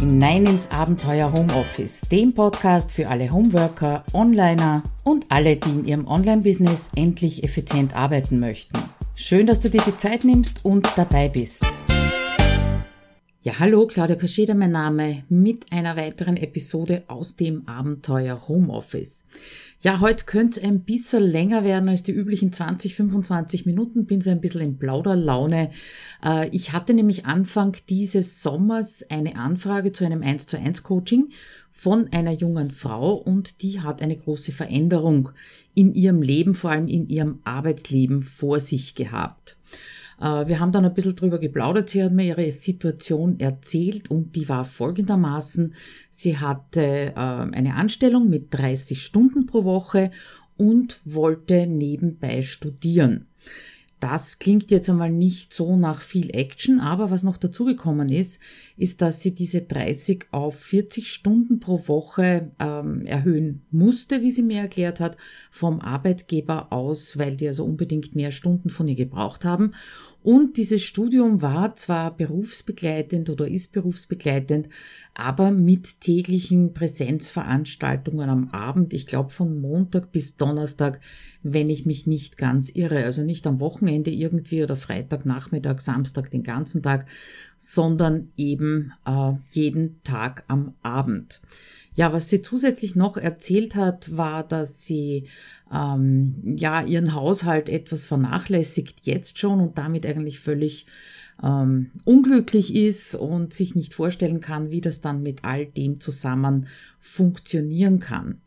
hinein ins Abenteuer Homeoffice, dem Podcast für alle Homeworker, Onliner und alle, die in ihrem Online-Business endlich effizient arbeiten möchten. Schön, dass du dir die Zeit nimmst und dabei bist. Ja, hallo, Claudia Kascheda mein Name, mit einer weiteren Episode aus dem Abenteuer Homeoffice. Ja, heute könnte es ein bisschen länger werden als die üblichen 20, 25 Minuten. Bin so ein bisschen in Plauderlaune. Äh, ich hatte nämlich Anfang dieses Sommers eine Anfrage zu einem 1 zu 1 Coaching von einer jungen Frau und die hat eine große Veränderung in ihrem Leben, vor allem in ihrem Arbeitsleben vor sich gehabt. Äh, wir haben dann ein bisschen drüber geplaudert. Sie hat mir ihre Situation erzählt und die war folgendermaßen. Sie hatte äh, eine Anstellung mit 30 Stunden pro Woche und wollte nebenbei studieren. Das klingt jetzt einmal nicht so nach viel Action, aber was noch dazugekommen ist, ist, dass sie diese 30 auf 40 Stunden pro Woche ähm, erhöhen musste, wie sie mir erklärt hat, vom Arbeitgeber aus, weil die also unbedingt mehr Stunden von ihr gebraucht haben. Und dieses Studium war zwar berufsbegleitend oder ist berufsbegleitend, aber mit täglichen Präsenzveranstaltungen am Abend, ich glaube von Montag bis Donnerstag, wenn ich mich nicht ganz irre. Also nicht am Wochenende irgendwie oder Freitag, Nachmittag, Samstag den ganzen Tag, sondern eben äh, jeden Tag am Abend. Ja, was sie zusätzlich noch erzählt hat, war, dass sie ähm, ja ihren Haushalt etwas vernachlässigt jetzt schon und damit eigentlich völlig ähm, unglücklich ist und sich nicht vorstellen kann, wie das dann mit all dem zusammen funktionieren kann.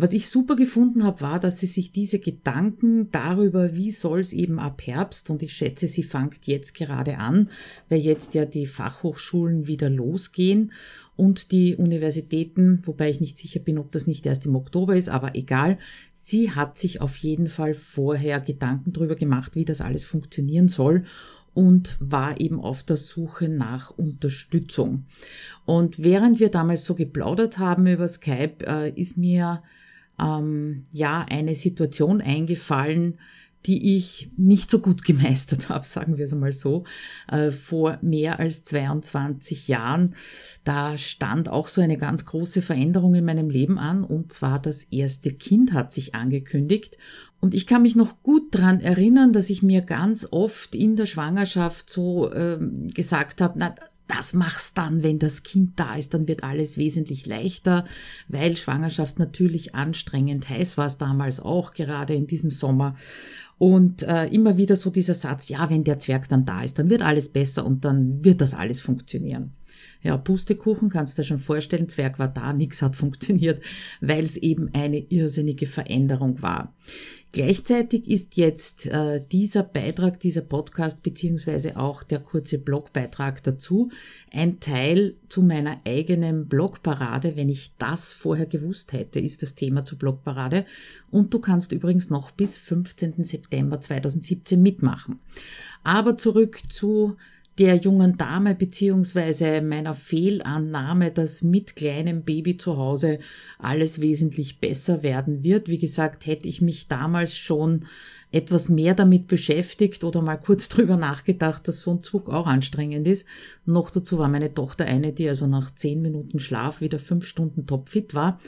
Was ich super gefunden habe, war, dass sie sich diese Gedanken darüber, wie soll es eben ab Herbst, und ich schätze, sie fängt jetzt gerade an, weil jetzt ja die Fachhochschulen wieder losgehen und die Universitäten, wobei ich nicht sicher bin, ob das nicht erst im Oktober ist, aber egal, sie hat sich auf jeden Fall vorher Gedanken darüber gemacht, wie das alles funktionieren soll und war eben auf der Suche nach Unterstützung. Und während wir damals so geplaudert haben über Skype, äh, ist mir ähm, ja eine Situation eingefallen, die ich nicht so gut gemeistert habe, sagen wir es einmal so, äh, vor mehr als 22 Jahren. Da stand auch so eine ganz große Veränderung in meinem Leben an, und zwar das erste Kind hat sich angekündigt. Und ich kann mich noch gut dran erinnern, dass ich mir ganz oft in der Schwangerschaft so äh, gesagt habe, na, das machst dann, wenn das Kind da ist, dann wird alles wesentlich leichter, weil Schwangerschaft natürlich anstrengend heiß war es damals auch, gerade in diesem Sommer. Und äh, immer wieder so dieser Satz, ja, wenn der Zwerg dann da ist, dann wird alles besser und dann wird das alles funktionieren. Ja, Pustekuchen kannst du dir schon vorstellen, Zwerg war da, nichts hat funktioniert, weil es eben eine irrsinnige Veränderung war. Gleichzeitig ist jetzt äh, dieser Beitrag, dieser Podcast beziehungsweise auch der kurze Blogbeitrag dazu ein Teil zu meiner eigenen Blogparade. Wenn ich das vorher gewusst hätte, ist das Thema zur Blogparade. Und du kannst übrigens noch bis 15. September 2017 mitmachen. Aber zurück zu der jungen Dame beziehungsweise meiner Fehlannahme, dass mit kleinem Baby zu Hause alles wesentlich besser werden wird. Wie gesagt, hätte ich mich damals schon etwas mehr damit beschäftigt oder mal kurz drüber nachgedacht, dass so ein Zug auch anstrengend ist. Noch dazu war meine Tochter eine, die also nach zehn Minuten Schlaf wieder fünf Stunden topfit war.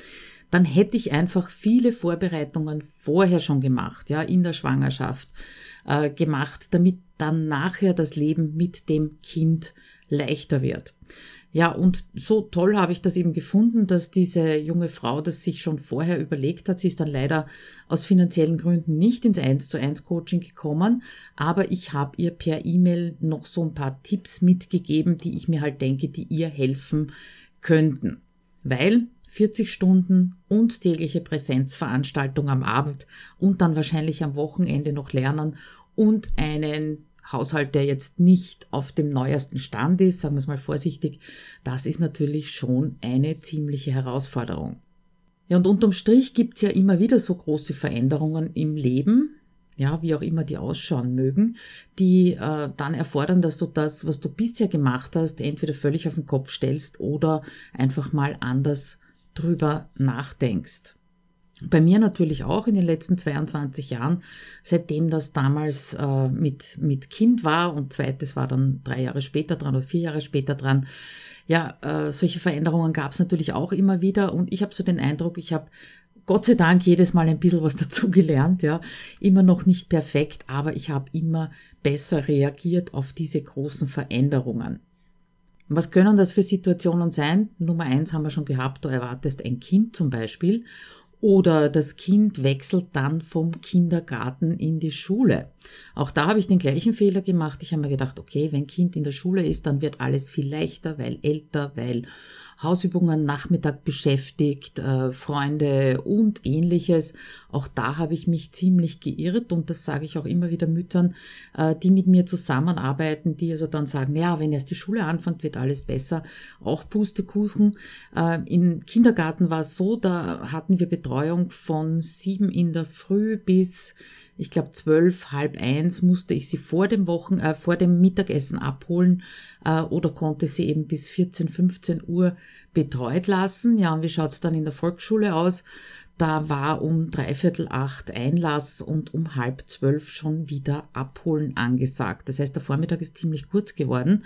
Dann hätte ich einfach viele Vorbereitungen vorher schon gemacht, ja, in der Schwangerschaft äh, gemacht, damit dann nachher das Leben mit dem Kind leichter wird. Ja, und so toll habe ich das eben gefunden, dass diese junge Frau das sich schon vorher überlegt hat. Sie ist dann leider aus finanziellen Gründen nicht ins 1 zu 1 Coaching gekommen, aber ich habe ihr per E-Mail noch so ein paar Tipps mitgegeben, die ich mir halt denke, die ihr helfen könnten. Weil 40 Stunden und tägliche Präsenzveranstaltung am Abend und dann wahrscheinlich am Wochenende noch lernen und einen Haushalt, der jetzt nicht auf dem neuesten Stand ist, sagen wir es mal vorsichtig, das ist natürlich schon eine ziemliche Herausforderung. Ja, und unterm Strich gibt's ja immer wieder so große Veränderungen im Leben, ja, wie auch immer die ausschauen mögen, die äh, dann erfordern, dass du das, was du bisher gemacht hast, entweder völlig auf den Kopf stellst oder einfach mal anders drüber nachdenkst. Bei mir natürlich auch in den letzten 22 Jahren, seitdem das damals äh, mit, mit Kind war und zweites war dann drei Jahre später dran oder vier Jahre später dran. ja, äh, solche Veränderungen gab es natürlich auch immer wieder und ich habe so den Eindruck, ich habe Gott sei Dank jedes Mal ein bisschen was dazugelernt, ja. Immer noch nicht perfekt, aber ich habe immer besser reagiert auf diese großen Veränderungen. Was können das für Situationen sein? Nummer eins haben wir schon gehabt, du erwartest ein Kind zum Beispiel oder das Kind wechselt dann vom Kindergarten in die Schule. Auch da habe ich den gleichen Fehler gemacht. Ich habe mir gedacht, okay, wenn Kind in der Schule ist, dann wird alles viel leichter, weil älter, weil Hausübungen Nachmittag beschäftigt, äh, Freunde und ähnliches. Auch da habe ich mich ziemlich geirrt und das sage ich auch immer wieder Müttern, äh, die mit mir zusammenarbeiten, die also dann sagen, ja, wenn erst die Schule anfängt, wird alles besser. Auch Pustekuchen. Äh, Im Kindergarten war es so, da hatten wir Betreuung von sieben in der Früh bis ich glaube zwölf, halb eins musste ich sie vor dem Wochen, äh, vor dem Mittagessen abholen äh, oder konnte sie eben bis 14, 15 Uhr betreut lassen. Ja, und wie schaut's dann in der Volksschule aus? Da war um dreiviertel acht Einlass und um halb zwölf schon wieder abholen angesagt. Das heißt, der Vormittag ist ziemlich kurz geworden.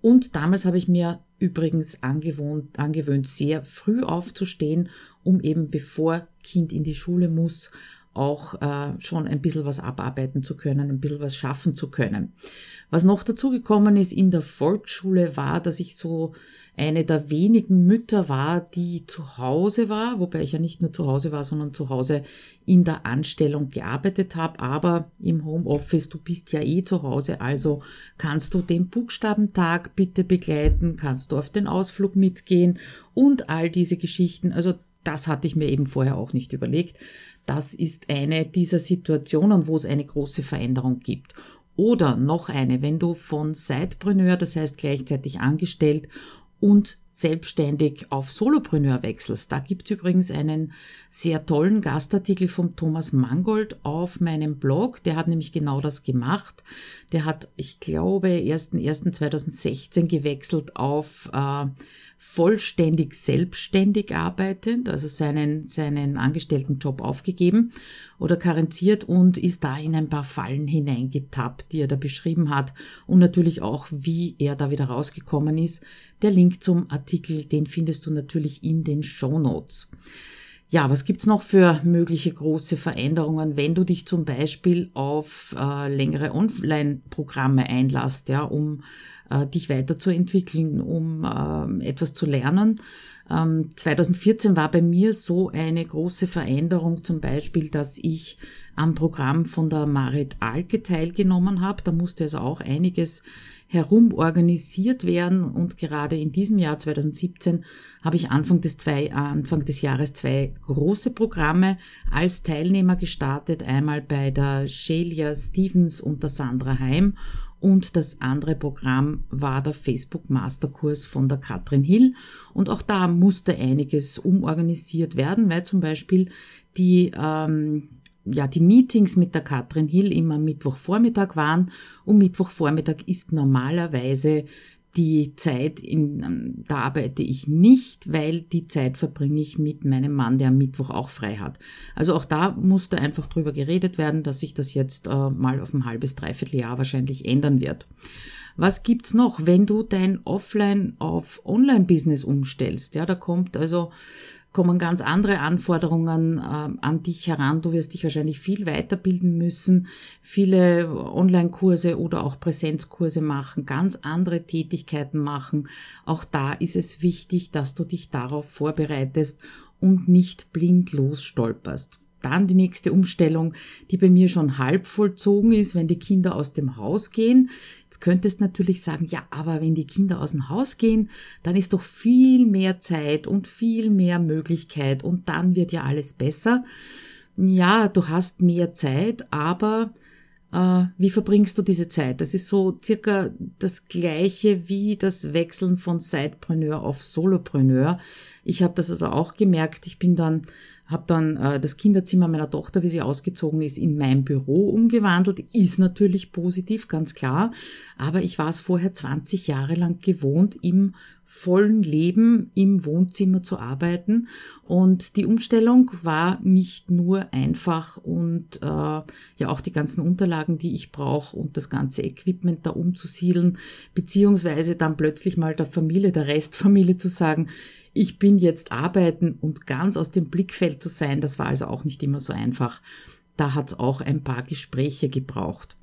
Und damals habe ich mir übrigens angewohnt, angewöhnt, sehr früh aufzustehen, um eben bevor Kind in die Schule muss, auch äh, schon ein bisschen was abarbeiten zu können, ein bisschen was schaffen zu können. Was noch dazu gekommen ist in der Volksschule war, dass ich so eine der wenigen Mütter war, die zu Hause war, wobei ich ja nicht nur zu Hause war, sondern zu Hause in der Anstellung gearbeitet habe, aber im Homeoffice, du bist ja eh zu Hause, also kannst du den Buchstabentag bitte begleiten, kannst du auf den Ausflug mitgehen und all diese Geschichten. Also das hatte ich mir eben vorher auch nicht überlegt. Das ist eine dieser Situationen, wo es eine große Veränderung gibt. Oder noch eine, wenn du von Sidepreneur, das heißt gleichzeitig angestellt und selbstständig auf Solopreneur wechselst. Da gibt's übrigens einen sehr tollen Gastartikel vom Thomas Mangold auf meinem Blog. Der hat nämlich genau das gemacht. Der hat, ich glaube, 1.1.2016 gewechselt auf äh, vollständig selbstständig arbeitend, also seinen, seinen Angestelltenjob aufgegeben oder karenziert und ist da in ein paar Fallen hineingetappt, die er da beschrieben hat und natürlich auch, wie er da wieder rausgekommen ist. Der Link zum Artikel, den findest du natürlich in den Show Notes. Ja, was gibt's noch für mögliche große Veränderungen, wenn du dich zum Beispiel auf äh, längere Online-Programme einlässt, ja, um äh, dich weiterzuentwickeln, um äh, etwas zu lernen? Ähm, 2014 war bei mir so eine große Veränderung, zum Beispiel, dass ich am Programm von der Marit Alke teilgenommen habe. Da musste also auch einiges herum organisiert werden und gerade in diesem Jahr 2017 habe ich Anfang des, zwei, Anfang des Jahres zwei große Programme als Teilnehmer gestartet. Einmal bei der Shelia Stevens und der Sandra Heim und das andere Programm war der Facebook Masterkurs von der Katrin Hill. Und auch da musste einiges umorganisiert werden, weil zum Beispiel die ähm, ja, die Meetings mit der Katrin Hill immer Mittwochvormittag waren und Mittwochvormittag ist normalerweise die Zeit, in, ähm, da arbeite ich nicht, weil die Zeit verbringe ich mit meinem Mann, der am Mittwoch auch frei hat. Also auch da musste einfach drüber geredet werden, dass sich das jetzt äh, mal auf ein halbes, dreiviertel Jahr wahrscheinlich ändern wird. Was gibt's noch, wenn du dein Offline auf Online-Business umstellst? Ja, da kommt also kommen ganz andere Anforderungen äh, an dich heran. Du wirst dich wahrscheinlich viel weiterbilden müssen, viele Online-Kurse oder auch Präsenzkurse machen, ganz andere Tätigkeiten machen. Auch da ist es wichtig, dass du dich darauf vorbereitest und nicht blind losstolperst. Dann die nächste Umstellung, die bei mir schon halb vollzogen ist, wenn die Kinder aus dem Haus gehen. Jetzt könntest natürlich sagen, ja, aber wenn die Kinder aus dem Haus gehen, dann ist doch viel mehr Zeit und viel mehr Möglichkeit und dann wird ja alles besser. Ja, du hast mehr Zeit, aber äh, wie verbringst du diese Zeit? Das ist so circa das gleiche wie das Wechseln von Sidepreneur auf Solopreneur. Ich habe das also auch gemerkt. Ich bin dann habe dann äh, das Kinderzimmer meiner Tochter, wie sie ausgezogen ist, in mein Büro umgewandelt. Ist natürlich positiv, ganz klar. Aber ich war es vorher 20 Jahre lang gewohnt, im vollen Leben im Wohnzimmer zu arbeiten. Und die Umstellung war nicht nur einfach und äh, ja auch die ganzen Unterlagen, die ich brauche und das ganze Equipment da umzusiedeln, beziehungsweise dann plötzlich mal der Familie, der Restfamilie zu sagen, ich bin jetzt arbeiten und ganz aus dem Blickfeld zu sein, das war also auch nicht immer so einfach. Da hat es auch ein paar Gespräche gebraucht.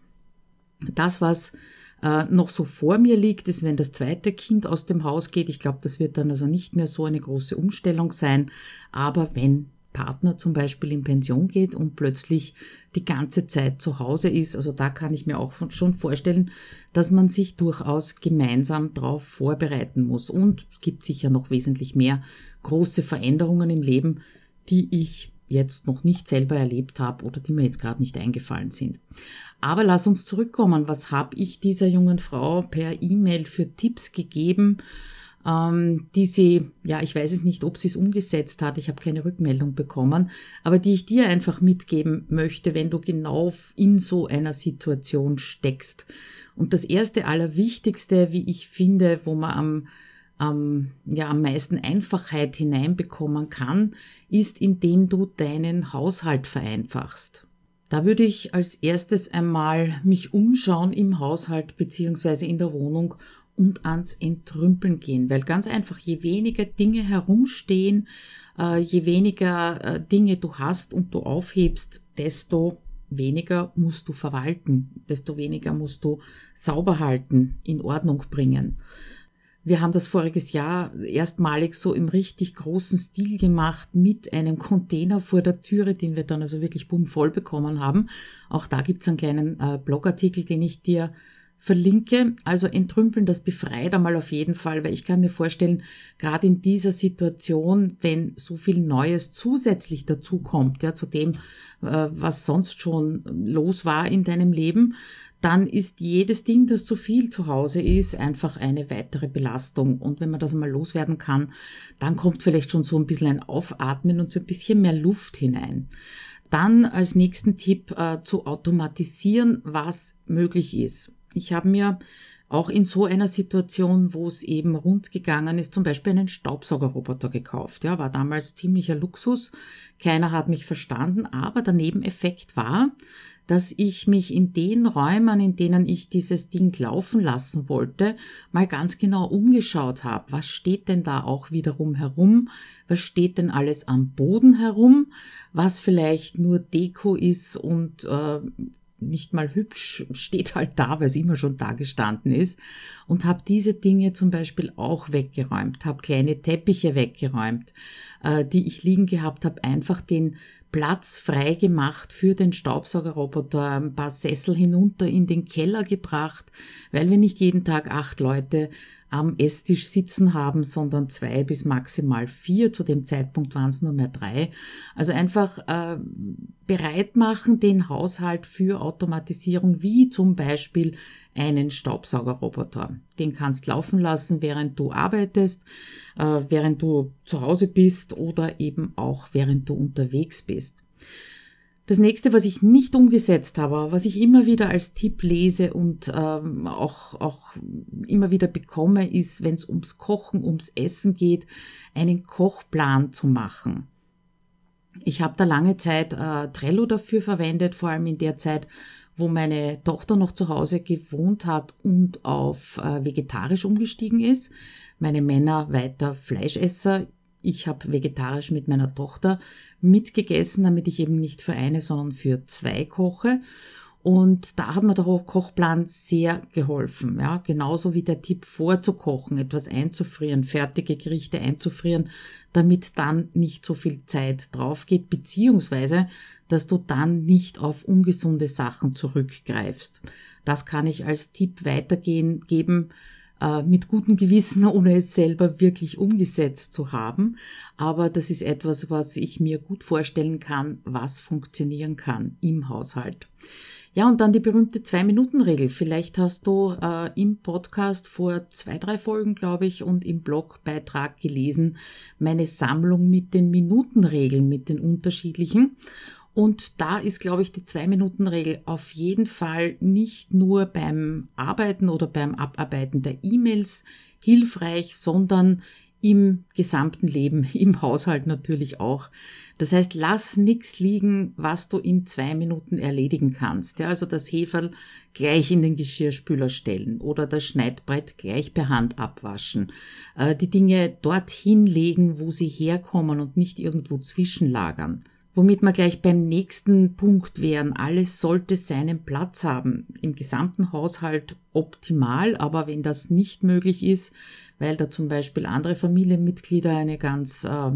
Das, was äh, noch so vor mir liegt, ist, wenn das zweite Kind aus dem Haus geht. Ich glaube, das wird dann also nicht mehr so eine große Umstellung sein. Aber wenn Partner zum Beispiel in Pension geht und plötzlich die ganze Zeit zu Hause ist. Also da kann ich mir auch schon vorstellen, dass man sich durchaus gemeinsam darauf vorbereiten muss. Und es gibt sicher noch wesentlich mehr große Veränderungen im Leben, die ich jetzt noch nicht selber erlebt habe oder die mir jetzt gerade nicht eingefallen sind. Aber lass uns zurückkommen. Was habe ich dieser jungen Frau per E-Mail für Tipps gegeben? Ähm, die sie, ja, ich weiß es nicht, ob sie es umgesetzt hat, ich habe keine Rückmeldung bekommen, aber die ich dir einfach mitgeben möchte, wenn du genau in so einer Situation steckst. Und das erste Allerwichtigste, wie ich finde, wo man am ähm, ja, am meisten Einfachheit hineinbekommen kann, ist, indem du deinen Haushalt vereinfachst. Da würde ich als erstes einmal mich umschauen im Haushalt beziehungsweise in der Wohnung und ans Entrümpeln gehen, weil ganz einfach, je weniger Dinge herumstehen, äh, je weniger äh, Dinge du hast und du aufhebst, desto weniger musst du verwalten, desto weniger musst du sauber halten, in Ordnung bringen. Wir haben das voriges Jahr erstmalig so im richtig großen Stil gemacht mit einem Container vor der Türe, den wir dann also wirklich bumm voll bekommen haben. Auch da gibt's einen kleinen äh, Blogartikel, den ich dir verlinke. Also entrümpeln, das befreit einmal auf jeden Fall, weil ich kann mir vorstellen, gerade in dieser Situation, wenn so viel Neues zusätzlich dazukommt, ja, zu dem, äh, was sonst schon los war in deinem Leben, dann ist jedes Ding, das zu viel zu Hause ist, einfach eine weitere Belastung. Und wenn man das mal loswerden kann, dann kommt vielleicht schon so ein bisschen ein Aufatmen und so ein bisschen mehr Luft hinein. Dann als nächsten Tipp äh, zu automatisieren, was möglich ist. Ich habe mir auch in so einer Situation, wo es eben rund gegangen ist, zum Beispiel einen Staubsaugerroboter gekauft. Ja, war damals ziemlicher Luxus. Keiner hat mich verstanden, aber der Nebeneffekt war, dass ich mich in den Räumen, in denen ich dieses Ding laufen lassen wollte, mal ganz genau umgeschaut habe. Was steht denn da auch wiederum herum? Was steht denn alles am Boden herum? Was vielleicht nur Deko ist und äh, nicht mal hübsch, steht halt da, weil es immer schon da gestanden ist. Und habe diese Dinge zum Beispiel auch weggeräumt, habe kleine Teppiche weggeräumt, äh, die ich liegen gehabt habe, einfach den Platz frei gemacht für den Staubsaugerroboter, ein paar Sessel hinunter in den Keller gebracht, weil wir nicht jeden Tag acht Leute am Esstisch sitzen haben, sondern zwei bis maximal vier. Zu dem Zeitpunkt waren es nur mehr drei. Also einfach äh, bereit machen den Haushalt für Automatisierung, wie zum Beispiel einen Staubsaugerroboter. Den kannst laufen lassen, während du arbeitest, äh, während du zu Hause bist oder eben auch während du unterwegs bist. Das nächste, was ich nicht umgesetzt habe, was ich immer wieder als Tipp lese und ähm, auch, auch immer wieder bekomme, ist, wenn es ums Kochen, ums Essen geht, einen Kochplan zu machen. Ich habe da lange Zeit äh, Trello dafür verwendet, vor allem in der Zeit, wo meine Tochter noch zu Hause gewohnt hat und auf äh, vegetarisch umgestiegen ist. Meine Männer weiter Fleischesser. Ich habe vegetarisch mit meiner Tochter mitgegessen, damit ich eben nicht für eine, sondern für zwei koche. Und da hat mir der Kochplan sehr geholfen. Ja, genauso wie der Tipp vorzukochen, etwas einzufrieren, fertige Gerichte einzufrieren, damit dann nicht so viel Zeit drauf geht, beziehungsweise, dass du dann nicht auf ungesunde Sachen zurückgreifst. Das kann ich als Tipp weitergehen, geben, äh, mit gutem Gewissen, ohne es selber wirklich umgesetzt zu haben. Aber das ist etwas, was ich mir gut vorstellen kann, was funktionieren kann im Haushalt. Ja, und dann die berühmte Zwei-Minuten-Regel. Vielleicht hast du äh, im Podcast vor zwei, drei Folgen, glaube ich, und im Blogbeitrag gelesen, meine Sammlung mit den Minutenregeln, mit den unterschiedlichen. Und da ist, glaube ich, die Zwei-Minuten-Regel auf jeden Fall nicht nur beim Arbeiten oder beim Abarbeiten der E-Mails hilfreich, sondern im gesamten Leben, im Haushalt natürlich auch. Das heißt, lass nichts liegen, was du in zwei Minuten erledigen kannst. Ja, also das Heferl gleich in den Geschirrspüler stellen oder das Schneidbrett gleich per Hand abwaschen. Äh, die Dinge dorthin legen, wo sie herkommen und nicht irgendwo zwischenlagern. Womit wir gleich beim nächsten Punkt wären. Alles sollte seinen Platz haben. Im gesamten Haushalt optimal, aber wenn das nicht möglich ist, weil da zum Beispiel andere Familienmitglieder eine ganz, äh,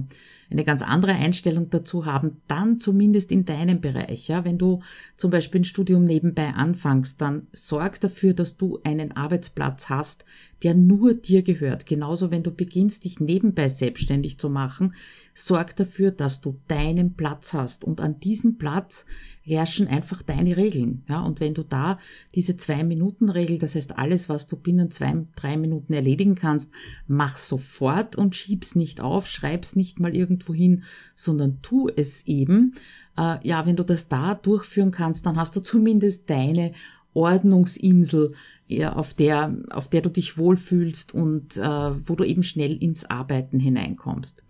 eine ganz andere Einstellung dazu haben, dann zumindest in deinem Bereich. Ja, wenn du zum Beispiel ein Studium nebenbei anfängst, dann sorg dafür, dass du einen Arbeitsplatz hast, der nur dir gehört. Genauso, wenn du beginnst, dich nebenbei selbstständig zu machen, sorg dafür, dass du deinen Platz hast. Und an diesem Platz herrschen einfach deine Regeln. Ja, und wenn du da diese Zwei-Minuten-Regel, das heißt alles, was du binnen zwei, drei Minuten erledigen kannst, mach sofort und schieb's nicht auf, schreib's nicht mal irgendwo hin, sondern tu es eben. Äh, ja, wenn du das da durchführen kannst, dann hast du zumindest deine Ordnungsinsel, ja, auf der, auf der du dich wohlfühlst und äh, wo du eben schnell ins Arbeiten hineinkommst.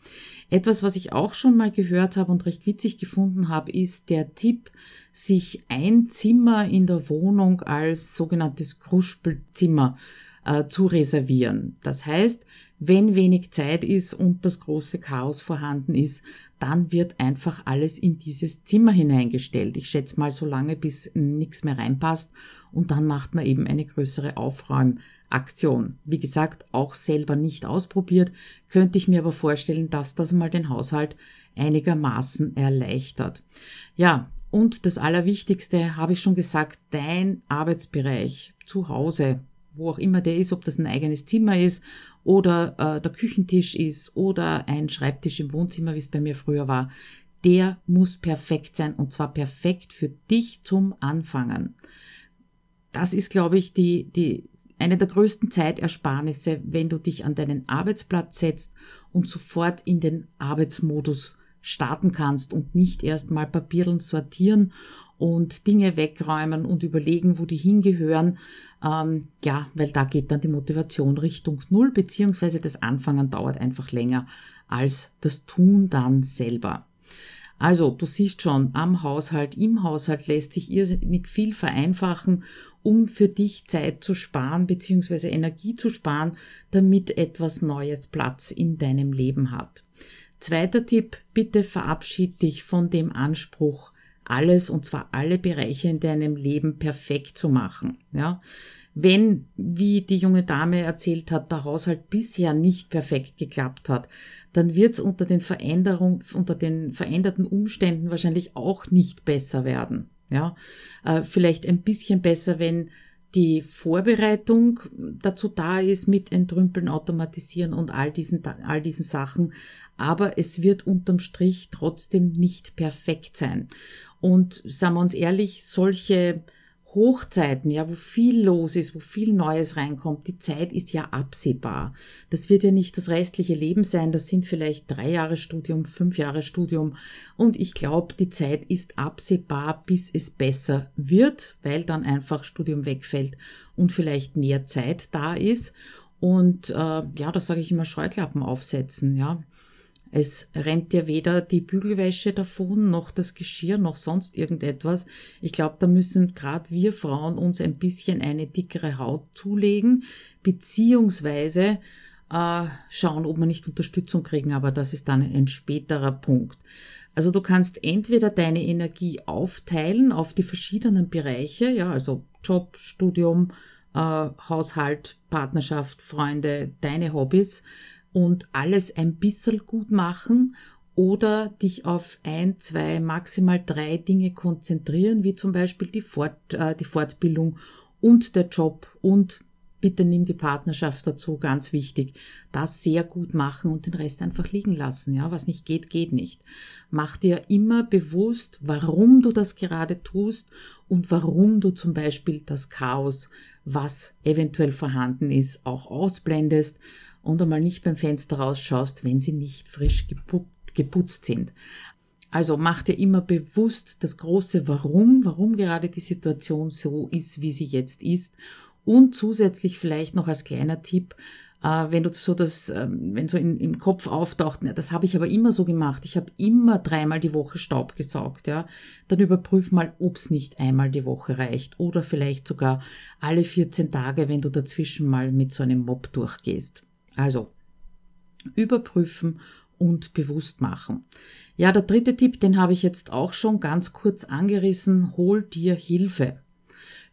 Etwas, was ich auch schon mal gehört habe und recht witzig gefunden habe, ist der Tipp, sich ein Zimmer in der Wohnung als sogenanntes Kruspelzimmer äh, zu reservieren. Das heißt, wenn wenig Zeit ist und das große Chaos vorhanden ist, dann wird einfach alles in dieses Zimmer hineingestellt. Ich schätze mal so lange, bis nichts mehr reinpasst und dann macht man eben eine größere Aufräumaktion. Wie gesagt, auch selber nicht ausprobiert, könnte ich mir aber vorstellen, dass das mal den Haushalt einigermaßen erleichtert. Ja, und das Allerwichtigste habe ich schon gesagt, dein Arbeitsbereich zu Hause, wo auch immer der ist, ob das ein eigenes Zimmer ist oder äh, der Küchentisch ist oder ein Schreibtisch im Wohnzimmer, wie es bei mir früher war, der muss perfekt sein und zwar perfekt für dich zum Anfangen. Das ist, glaube ich, die, die, eine der größten Zeitersparnisse, wenn du dich an deinen Arbeitsplatz setzt und sofort in den Arbeitsmodus starten kannst und nicht erst mal Papierlen sortieren und Dinge wegräumen und überlegen, wo die hingehören. Ähm, ja, weil da geht dann die Motivation Richtung Null, beziehungsweise das Anfangen dauert einfach länger als das Tun dann selber. Also, du siehst schon, am Haushalt, im Haushalt lässt sich irrsinnig viel vereinfachen, um für dich Zeit zu sparen, beziehungsweise Energie zu sparen, damit etwas Neues Platz in deinem Leben hat. Zweiter Tipp, bitte verabschied dich von dem Anspruch, alles und zwar alle Bereiche in deinem Leben perfekt zu machen. Ja, wenn, wie die junge Dame erzählt hat, der Haushalt bisher nicht perfekt geklappt hat, dann wird es unter den Veränderungen, unter den veränderten Umständen wahrscheinlich auch nicht besser werden. Ja, äh, vielleicht ein bisschen besser, wenn die Vorbereitung dazu da ist mit Entrümpeln, Automatisieren und all diesen, all diesen Sachen. Aber es wird unterm Strich trotzdem nicht perfekt sein. Und sagen wir uns ehrlich, solche Hochzeiten, ja, wo viel los ist, wo viel Neues reinkommt, die Zeit ist ja absehbar. Das wird ja nicht das restliche Leben sein, das sind vielleicht drei Jahre Studium, fünf Jahre Studium und ich glaube, die Zeit ist absehbar, bis es besser wird, weil dann einfach Studium wegfällt und vielleicht mehr Zeit da ist. Und äh, ja, das sage ich immer, Scheuklappen aufsetzen, ja. Es rennt dir weder die Bügelwäsche davon, noch das Geschirr, noch sonst irgendetwas. Ich glaube, da müssen gerade wir Frauen uns ein bisschen eine dickere Haut zulegen, beziehungsweise äh, schauen, ob wir nicht Unterstützung kriegen, aber das ist dann ein späterer Punkt. Also du kannst entweder deine Energie aufteilen auf die verschiedenen Bereiche, ja, also Job, Studium, äh, Haushalt, Partnerschaft, Freunde, deine Hobbys, und alles ein bisschen gut machen oder dich auf ein, zwei, maximal drei Dinge konzentrieren, wie zum Beispiel die, Fort, äh, die Fortbildung und der Job und bitte nimm die Partnerschaft dazu, ganz wichtig. Das sehr gut machen und den Rest einfach liegen lassen. Ja, was nicht geht, geht nicht. Mach dir immer bewusst, warum du das gerade tust und warum du zum Beispiel das Chaos, was eventuell vorhanden ist, auch ausblendest und einmal nicht beim Fenster rausschaust, wenn sie nicht frisch geputzt sind. Also mach dir immer bewusst das große Warum, warum gerade die Situation so ist, wie sie jetzt ist. Und zusätzlich vielleicht noch als kleiner Tipp, äh, wenn du so das, äh, wenn so im Kopf auftaucht, das habe ich aber immer so gemacht, ich habe immer dreimal die Woche Staub gesaugt, ja, dann überprüf mal, ob's nicht einmal die Woche reicht oder vielleicht sogar alle 14 Tage, wenn du dazwischen mal mit so einem Mob durchgehst. Also überprüfen und bewusst machen. Ja, der dritte Tipp, den habe ich jetzt auch schon ganz kurz angerissen. Hol dir Hilfe.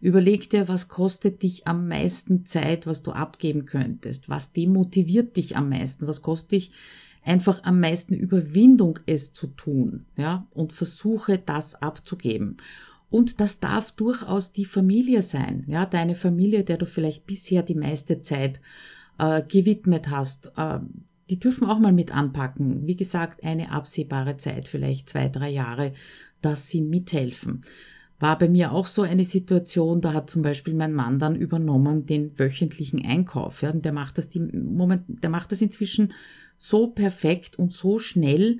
Überleg dir, was kostet dich am meisten Zeit, was du abgeben könntest? Was demotiviert dich am meisten? Was kostet dich einfach am meisten Überwindung, es zu tun? Ja, und versuche das abzugeben. Und das darf durchaus die Familie sein. Ja, deine Familie, der du vielleicht bisher die meiste Zeit äh, gewidmet hast, äh, die dürfen auch mal mit anpacken. Wie gesagt, eine absehbare Zeit, vielleicht zwei, drei Jahre, dass sie mithelfen. War bei mir auch so eine Situation, da hat zum Beispiel mein Mann dann übernommen den wöchentlichen Einkauf. Ja, und der macht das die Moment, der macht das inzwischen so perfekt und so schnell,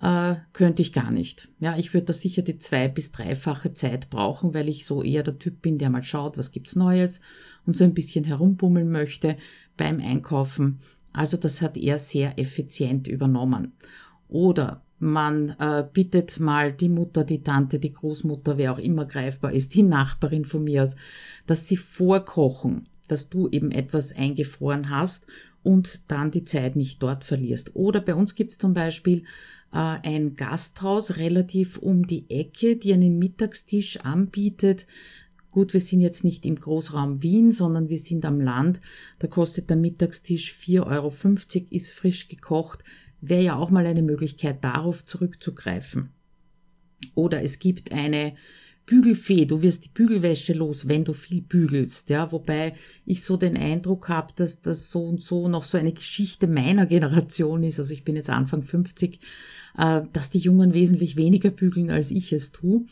äh, könnte ich gar nicht. Ja, ich würde da sicher die zwei- bis dreifache Zeit brauchen, weil ich so eher der Typ bin, der mal schaut, was gibt's Neues und so ein bisschen herumbummeln möchte beim Einkaufen. Also das hat er sehr effizient übernommen. Oder man äh, bittet mal die Mutter, die Tante, die Großmutter, wer auch immer greifbar ist, die Nachbarin von mir aus, dass sie vorkochen, dass du eben etwas eingefroren hast und dann die Zeit nicht dort verlierst. Oder bei uns gibt's zum Beispiel äh, ein Gasthaus relativ um die Ecke, die einen Mittagstisch anbietet Gut, wir sind jetzt nicht im Großraum Wien, sondern wir sind am Land. Da kostet der Mittagstisch 4,50 Euro, ist frisch gekocht. Wäre ja auch mal eine Möglichkeit, darauf zurückzugreifen. Oder es gibt eine Bügelfee, du wirst die Bügelwäsche los, wenn du viel bügelst, ja, wobei ich so den Eindruck habe, dass das so und so noch so eine Geschichte meiner Generation ist, also ich bin jetzt Anfang 50, äh, dass die Jungen wesentlich weniger bügeln, als ich es tue.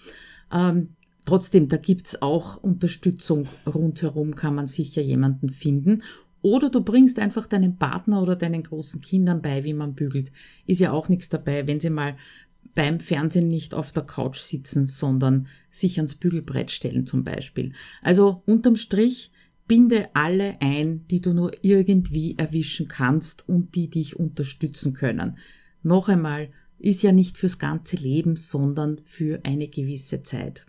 Ähm, Trotzdem, da gibt's auch Unterstützung rundherum, kann man sicher jemanden finden. Oder du bringst einfach deinen Partner oder deinen großen Kindern bei, wie man bügelt. Ist ja auch nichts dabei, wenn sie mal beim Fernsehen nicht auf der Couch sitzen, sondern sich ans Bügelbrett stellen zum Beispiel. Also unterm Strich binde alle ein, die du nur irgendwie erwischen kannst und die dich unterstützen können. Noch einmal, ist ja nicht fürs ganze Leben, sondern für eine gewisse Zeit.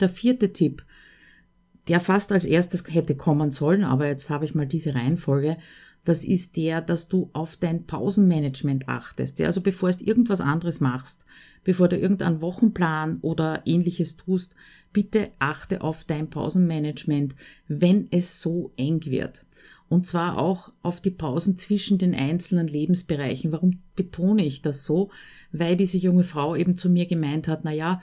Der vierte Tipp, der fast als erstes hätte kommen sollen, aber jetzt habe ich mal diese Reihenfolge, das ist der, dass du auf dein Pausenmanagement achtest. Also bevor du irgendwas anderes machst, bevor du irgendeinen Wochenplan oder ähnliches tust, bitte achte auf dein Pausenmanagement, wenn es so eng wird. Und zwar auch auf die Pausen zwischen den einzelnen Lebensbereichen. Warum betone ich das so? Weil diese junge Frau eben zu mir gemeint hat, na ja,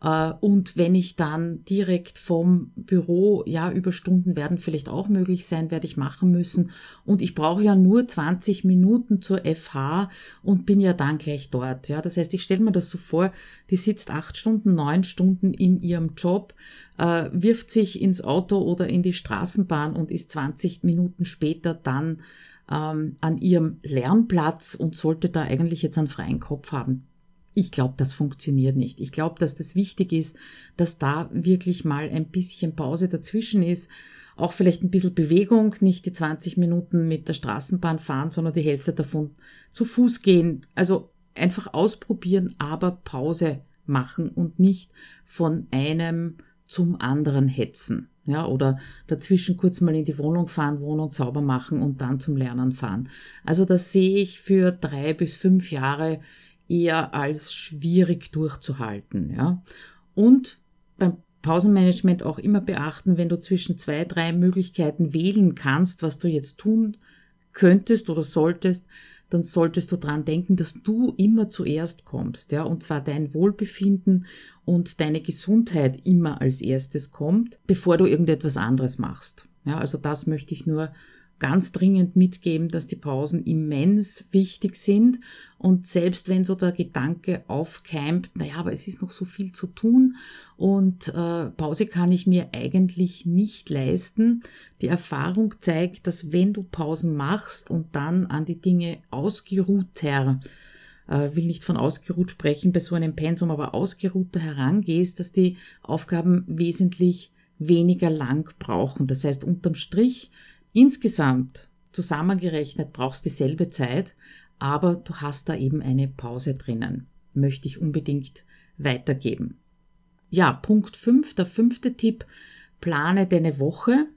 äh, und wenn ich dann direkt vom Büro, ja, Überstunden werden vielleicht auch möglich sein, werde ich machen müssen. Und ich brauche ja nur 20 Minuten zur FH und bin ja dann gleich dort. Ja, das heißt, ich stelle mir das so vor, die sitzt acht Stunden, neun Stunden in ihrem Job, äh, wirft sich ins Auto oder in die Straßenbahn und ist 20 Minuten später dann ähm, an ihrem Lernplatz und sollte da eigentlich jetzt einen freien Kopf haben. Ich glaube, das funktioniert nicht. Ich glaube, dass das wichtig ist, dass da wirklich mal ein bisschen Pause dazwischen ist. Auch vielleicht ein bisschen Bewegung, nicht die 20 Minuten mit der Straßenbahn fahren, sondern die Hälfte davon zu Fuß gehen. Also einfach ausprobieren, aber Pause machen und nicht von einem zum anderen hetzen. Ja, oder dazwischen kurz mal in die Wohnung fahren, Wohnung sauber machen und dann zum Lernen fahren. Also das sehe ich für drei bis fünf Jahre eher als schwierig durchzuhalten. Ja. Und beim Pausenmanagement auch immer beachten, wenn du zwischen zwei, drei Möglichkeiten wählen kannst, was du jetzt tun könntest oder solltest, dann solltest du dran denken, dass du immer zuerst kommst, ja, und zwar dein Wohlbefinden und deine Gesundheit immer als erstes kommt, bevor du irgendetwas anderes machst. Ja, also das möchte ich nur ganz dringend mitgeben, dass die Pausen immens wichtig sind. Und selbst wenn so der Gedanke aufkeimt, naja, aber es ist noch so viel zu tun und äh, Pause kann ich mir eigentlich nicht leisten. Die Erfahrung zeigt, dass wenn du Pausen machst und dann an die Dinge ausgeruhter, äh, will nicht von ausgeruht sprechen bei so einem Pensum, aber ausgeruhter herangehst, dass die Aufgaben wesentlich weniger lang brauchen. Das heißt, unterm Strich Insgesamt zusammengerechnet brauchst dieselbe Zeit, aber du hast da eben eine Pause drinnen. Möchte ich unbedingt weitergeben. Ja, Punkt 5, der fünfte Tipp, plane deine Woche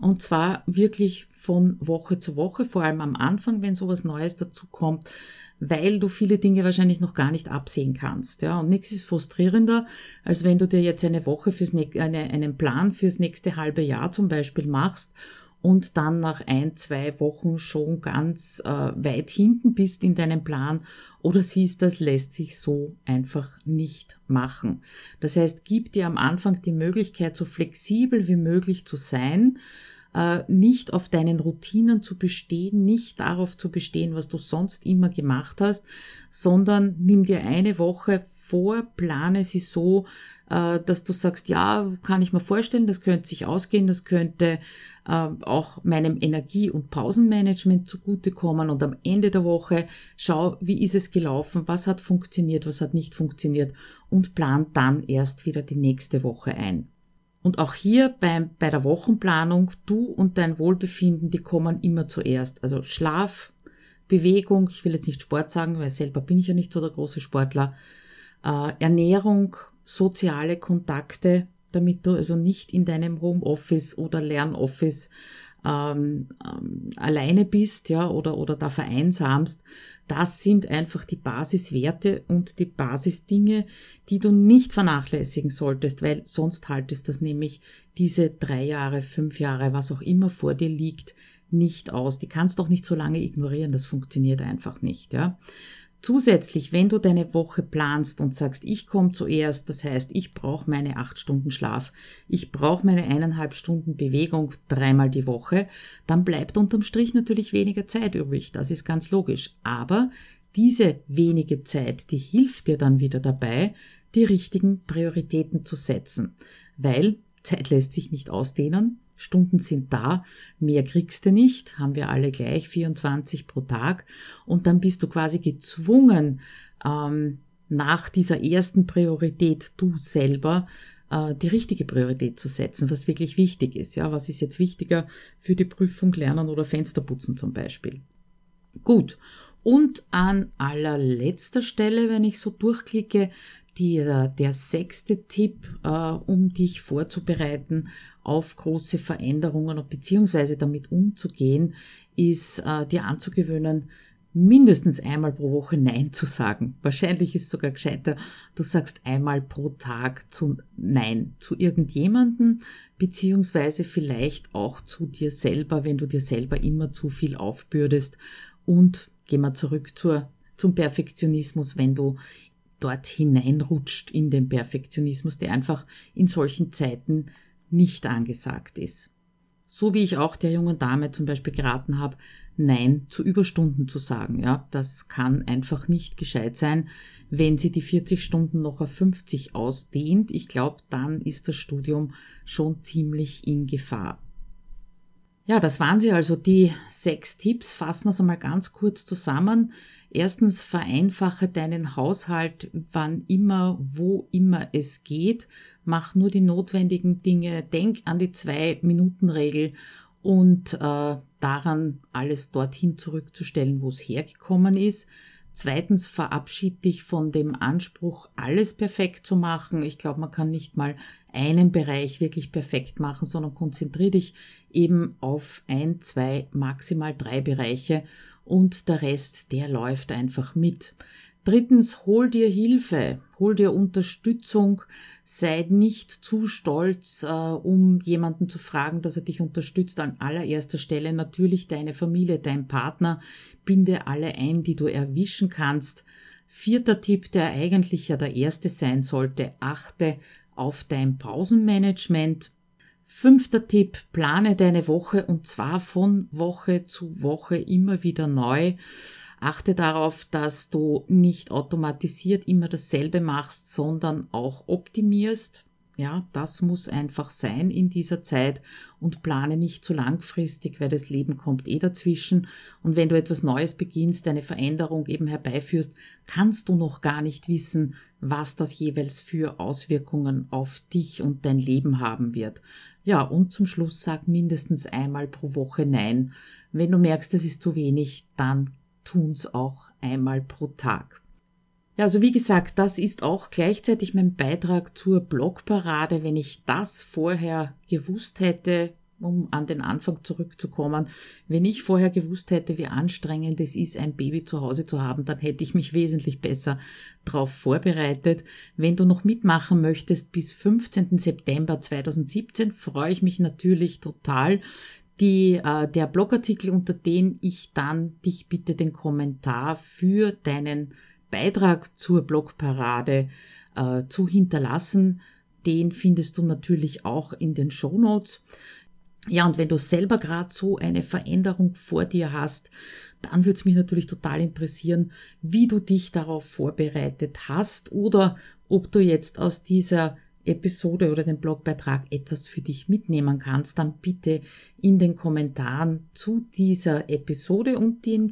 und zwar wirklich von Woche zu Woche, vor allem am Anfang, wenn sowas Neues dazu kommt, weil du viele Dinge wahrscheinlich noch gar nicht absehen kannst. Ja, und nichts ist frustrierender, als wenn du dir jetzt eine Woche fürs eine, einen Plan fürs nächste halbe Jahr zum Beispiel machst und dann nach ein, zwei Wochen schon ganz äh, weit hinten bist in deinem Plan oder siehst, das lässt sich so einfach nicht machen. Das heißt, gib dir am Anfang die Möglichkeit, so flexibel wie möglich zu sein, nicht auf deinen Routinen zu bestehen, nicht darauf zu bestehen, was du sonst immer gemacht hast, sondern nimm dir eine Woche vor, plane sie so, äh, dass du sagst, ja, kann ich mir vorstellen, das könnte sich ausgehen, das könnte äh, auch meinem Energie- und Pausenmanagement zugutekommen und am Ende der Woche schau, wie ist es gelaufen, was hat funktioniert, was hat nicht funktioniert und plan dann erst wieder die nächste Woche ein. Und auch hier beim, bei der Wochenplanung, du und dein Wohlbefinden, die kommen immer zuerst. Also Schlaf, Bewegung, ich will jetzt nicht Sport sagen, weil selber bin ich ja nicht so der große Sportler, äh, Ernährung, soziale Kontakte, damit du also nicht in deinem Homeoffice oder Lernoffice ähm, ähm, alleine bist, ja, oder, oder da vereinsamst. Das sind einfach die Basiswerte und die Basisdinge, die du nicht vernachlässigen solltest, weil sonst haltest das nämlich diese drei Jahre, fünf Jahre, was auch immer vor dir liegt, nicht aus. Die kannst doch nicht so lange ignorieren, das funktioniert einfach nicht, ja. Zusätzlich, wenn du deine Woche planst und sagst, ich komme zuerst, das heißt, ich brauche meine acht Stunden Schlaf, ich brauche meine eineinhalb Stunden Bewegung dreimal die Woche, dann bleibt unterm Strich natürlich weniger Zeit übrig. Das ist ganz logisch. Aber diese wenige Zeit, die hilft dir dann wieder dabei, die richtigen Prioritäten zu setzen. Weil Zeit lässt sich nicht ausdehnen, Stunden sind da, mehr kriegst du nicht, haben wir alle gleich 24 pro Tag und dann bist du quasi gezwungen, ähm, nach dieser ersten Priorität du selber äh, die richtige Priorität zu setzen, was wirklich wichtig ist. Ja, was ist jetzt wichtiger für die Prüfung lernen oder Fensterputzen zum Beispiel? Gut. Und an allerletzter Stelle, wenn ich so durchklicke, die, der sechste Tipp, äh, um dich vorzubereiten auf große Veränderungen beziehungsweise damit umzugehen, ist äh, dir anzugewöhnen, mindestens einmal pro Woche Nein zu sagen. Wahrscheinlich ist es sogar gescheiter, du sagst einmal pro Tag zu Nein zu irgendjemanden, beziehungsweise vielleicht auch zu dir selber, wenn du dir selber immer zu viel aufbürdest. Und gehen wir zurück zur, zum Perfektionismus, wenn du dort hineinrutscht in den Perfektionismus, der einfach in solchen Zeiten nicht angesagt ist. So wie ich auch der jungen Dame zum Beispiel geraten habe, Nein zu Überstunden zu sagen. Ja, das kann einfach nicht gescheit sein, wenn sie die 40 Stunden noch auf 50 ausdehnt. Ich glaube, dann ist das Studium schon ziemlich in Gefahr. Ja, das waren sie also die sechs Tipps. Fassen wir es einmal ganz kurz zusammen. Erstens, vereinfache deinen Haushalt, wann immer, wo immer es geht. Mach nur die notwendigen Dinge. Denk an die Zwei-Minuten-Regel und äh, daran, alles dorthin zurückzustellen, wo es hergekommen ist. Zweitens, verabschied dich von dem Anspruch, alles perfekt zu machen. Ich glaube, man kann nicht mal einen Bereich wirklich perfekt machen, sondern konzentriere dich eben auf ein, zwei, maximal drei Bereiche und der Rest, der läuft einfach mit. Drittens, hol dir Hilfe, hol dir Unterstützung, sei nicht zu stolz, äh, um jemanden zu fragen, dass er dich unterstützt. An allererster Stelle natürlich deine Familie, dein Partner, binde alle ein, die du erwischen kannst. Vierter Tipp, der eigentlich ja der erste sein sollte, achte auf dein Pausenmanagement. Fünfter Tipp, plane deine Woche und zwar von Woche zu Woche immer wieder neu. Achte darauf, dass du nicht automatisiert immer dasselbe machst, sondern auch optimierst. Ja, das muss einfach sein in dieser Zeit und plane nicht zu langfristig, weil das Leben kommt eh dazwischen. Und wenn du etwas Neues beginnst, eine Veränderung eben herbeiführst, kannst du noch gar nicht wissen, was das jeweils für Auswirkungen auf dich und dein Leben haben wird. Ja, und zum Schluss sag mindestens einmal pro Woche Nein. Wenn du merkst, es ist zu wenig, dann tun's auch einmal pro Tag. Ja, also wie gesagt, das ist auch gleichzeitig mein Beitrag zur Blogparade. Wenn ich das vorher gewusst hätte, um an den Anfang zurückzukommen, wenn ich vorher gewusst hätte, wie anstrengend es ist, ein Baby zu Hause zu haben, dann hätte ich mich wesentlich besser darauf vorbereitet. Wenn du noch mitmachen möchtest bis 15. September 2017, freue ich mich natürlich total. Die, äh, der Blogartikel, unter den ich dann dich bitte den Kommentar für deinen Beitrag zur Blogparade äh, zu hinterlassen. Den findest du natürlich auch in den Show Notes. Ja, und wenn du selber gerade so eine Veränderung vor dir hast, dann würde es mich natürlich total interessieren, wie du dich darauf vorbereitet hast oder ob du jetzt aus dieser Episode oder dem Blogbeitrag etwas für dich mitnehmen kannst, dann bitte in den Kommentaren zu dieser Episode und die,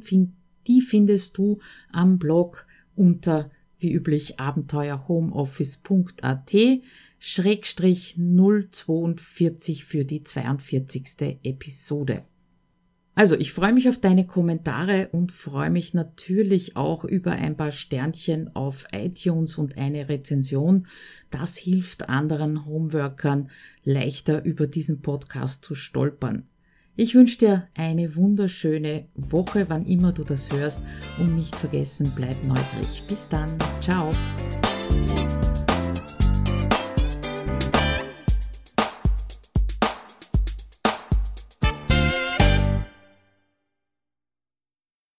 die findest du am Blog unter wie üblich abenteuerhomeoffice.at Schrägstrich 042 für die 42. Episode. Also, ich freue mich auf deine Kommentare und freue mich natürlich auch über ein paar Sternchen auf iTunes und eine Rezension. Das hilft anderen Homeworkern leichter über diesen Podcast zu stolpern. Ich wünsche dir eine wunderschöne Woche, wann immer du das hörst und nicht vergessen, bleib neugierig. Bis dann. Ciao.